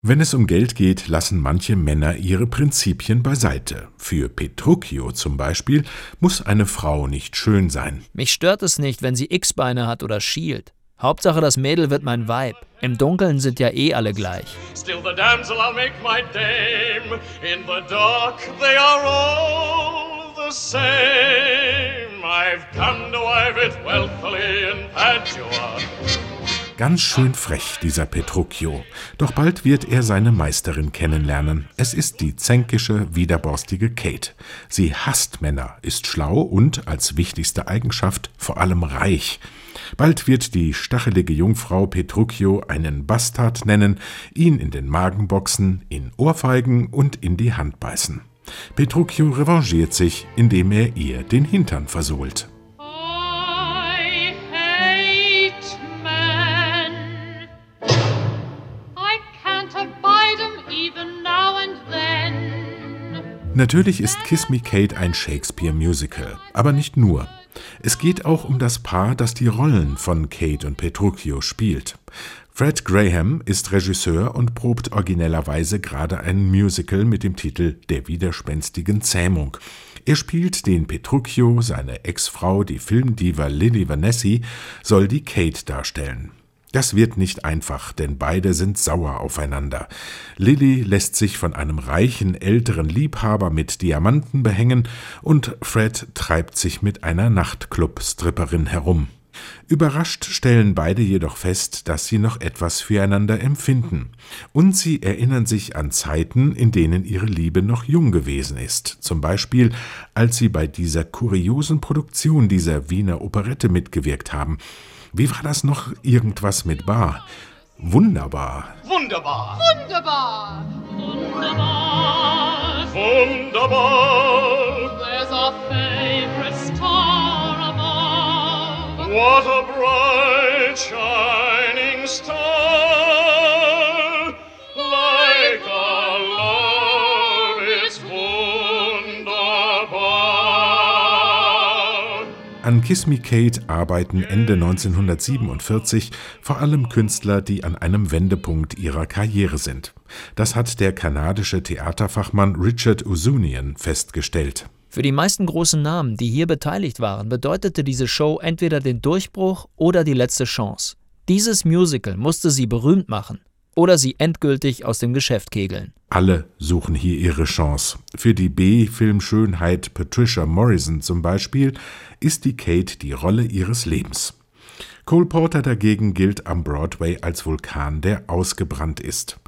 Wenn es um Geld geht, lassen manche Männer ihre Prinzipien beiseite. Für Petruchio zum Beispiel muss eine Frau nicht schön sein. Mich stört es nicht, wenn sie X-Beine hat oder schielt. Hauptsache, das Mädel wird mein Weib. Im Dunkeln sind ja eh alle gleich. Still the damsel I'll make my dame. In the dark they are all the same. I've come to wife it wealthily in Padua. Ganz schön frech, dieser Petruchio. Doch bald wird er seine Meisterin kennenlernen. Es ist die zänkische, widerborstige Kate. Sie hasst Männer, ist schlau und, als wichtigste Eigenschaft, vor allem reich. Bald wird die stachelige Jungfrau Petruchio einen Bastard nennen, ihn in den Magen boxen, ihn ohrfeigen und in die Hand beißen. Petruchio revanchiert sich, indem er ihr den Hintern versohlt. Natürlich ist Kiss Me Kate ein Shakespeare-Musical, aber nicht nur. Es geht auch um das Paar, das die Rollen von Kate und Petruchio spielt. Fred Graham ist Regisseur und probt originellerweise gerade ein Musical mit dem Titel Der widerspenstigen Zähmung. Er spielt den Petruchio, seine Ex-Frau, die Filmdiva Lily Vanessi, soll die Kate darstellen. Das wird nicht einfach, denn beide sind sauer aufeinander. Lilly lässt sich von einem reichen älteren Liebhaber mit Diamanten behängen und Fred treibt sich mit einer Nachtclub-Stripperin herum. Überrascht stellen beide jedoch fest, dass sie noch etwas füreinander empfinden, und sie erinnern sich an Zeiten, in denen ihre Liebe noch jung gewesen ist, zum Beispiel als sie bei dieser kuriosen Produktion dieser Wiener Operette mitgewirkt haben, wie war das noch? Irgendwas mit Bar. Wunderbar. Wunderbar. Wunderbar. Wunderbar. Wunderbar. There's a favorite star above. What a bright shining star. An Kiss Me Kate arbeiten Ende 1947 vor allem Künstler, die an einem Wendepunkt ihrer Karriere sind. Das hat der kanadische Theaterfachmann Richard Usunian festgestellt. Für die meisten großen Namen, die hier beteiligt waren, bedeutete diese Show entweder den Durchbruch oder die letzte Chance. Dieses Musical musste sie berühmt machen oder sie endgültig aus dem Geschäft kegeln. Alle suchen hier ihre Chance. Für die B-Filmschönheit Patricia Morrison zum Beispiel ist die Kate die Rolle ihres Lebens. Cole Porter dagegen gilt am Broadway als Vulkan, der ausgebrannt ist.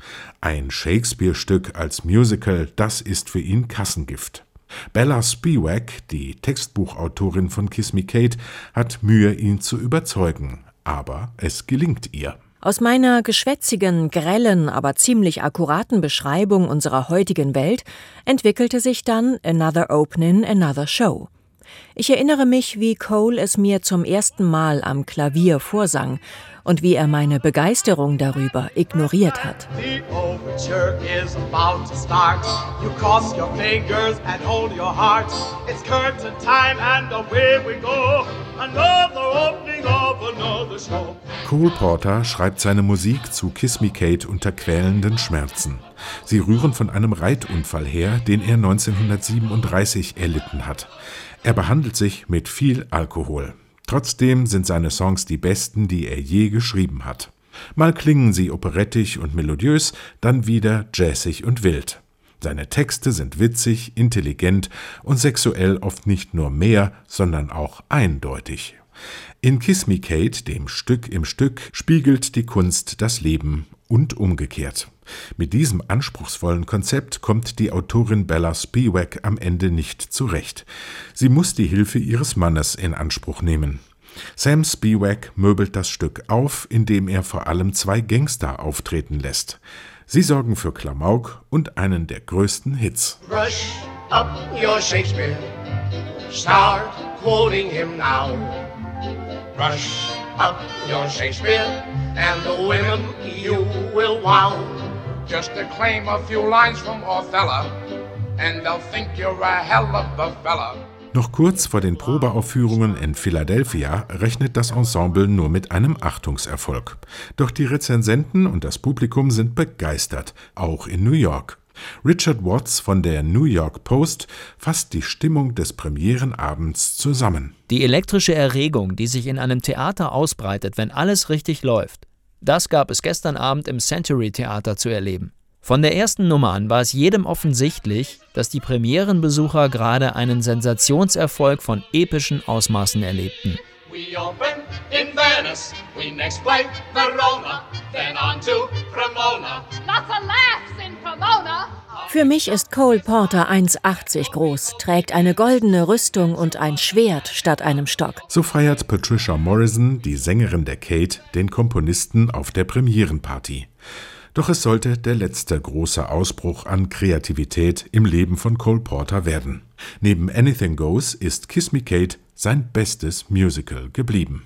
Ein Shakespeare-Stück als Musical, das ist für ihn Kassengift. Bella Spiewak, die Textbuchautorin von Kiss Me Kate, hat Mühe, ihn zu überzeugen, aber es gelingt ihr. Aus meiner geschwätzigen, grellen, aber ziemlich akkuraten Beschreibung unserer heutigen Welt entwickelte sich dann Another Opening, Another Show. Ich erinnere mich, wie Cole es mir zum ersten Mal am Klavier vorsang und wie er meine Begeisterung darüber ignoriert hat. Cole Porter schreibt seine Musik zu Kiss Me Kate unter quälenden Schmerzen. Sie rühren von einem Reitunfall her, den er 1937 erlitten hat. Er behandelt sich mit viel Alkohol. Trotzdem sind seine Songs die besten, die er je geschrieben hat. Mal klingen sie operettisch und melodiös, dann wieder jazzig und wild. Seine Texte sind witzig, intelligent und sexuell oft nicht nur mehr, sondern auch eindeutig. In Kiss Me Kate, dem Stück im Stück, spiegelt die Kunst das Leben und umgekehrt. Mit diesem anspruchsvollen Konzept kommt die Autorin Bella Spiewak am Ende nicht zurecht. Sie muss die Hilfe ihres Mannes in Anspruch nehmen. Sam Spiewak möbelt das Stück auf, indem er vor allem zwei Gangster auftreten lässt. Sie sorgen für Klamauk und einen der größten Hits. Brush up your Shakespeare. Start quoting him now. Brush up your Shakespeare and the women you will wow. Just declaim a few lines from Othello and they'll think you're a hell of a fella. Noch kurz vor den Probeaufführungen in Philadelphia rechnet das Ensemble nur mit einem Achtungserfolg. Doch die Rezensenten und das Publikum sind begeistert, auch in New York. Richard Watts von der New York Post fasst die Stimmung des Premierenabends zusammen. Die elektrische Erregung, die sich in einem Theater ausbreitet, wenn alles richtig läuft, das gab es gestern Abend im Century Theater zu erleben. Von der ersten Nummer an war es jedem offensichtlich, dass die Premierenbesucher gerade einen Sensationserfolg von epischen Ausmaßen erlebten. We opened in Venice, we next played Verona, then on to Cremona. Lots of laughs in Cremona. Für mich ist Cole Porter 1,80 groß, trägt eine goldene Rüstung und ein Schwert statt einem Stock. So feiert Patricia Morrison, die Sängerin der Kate, den Komponisten auf der Premierenparty. Doch es sollte der letzte große Ausbruch an Kreativität im Leben von Cole Porter werden. Neben Anything Goes ist Kiss Me Kate sein bestes Musical geblieben.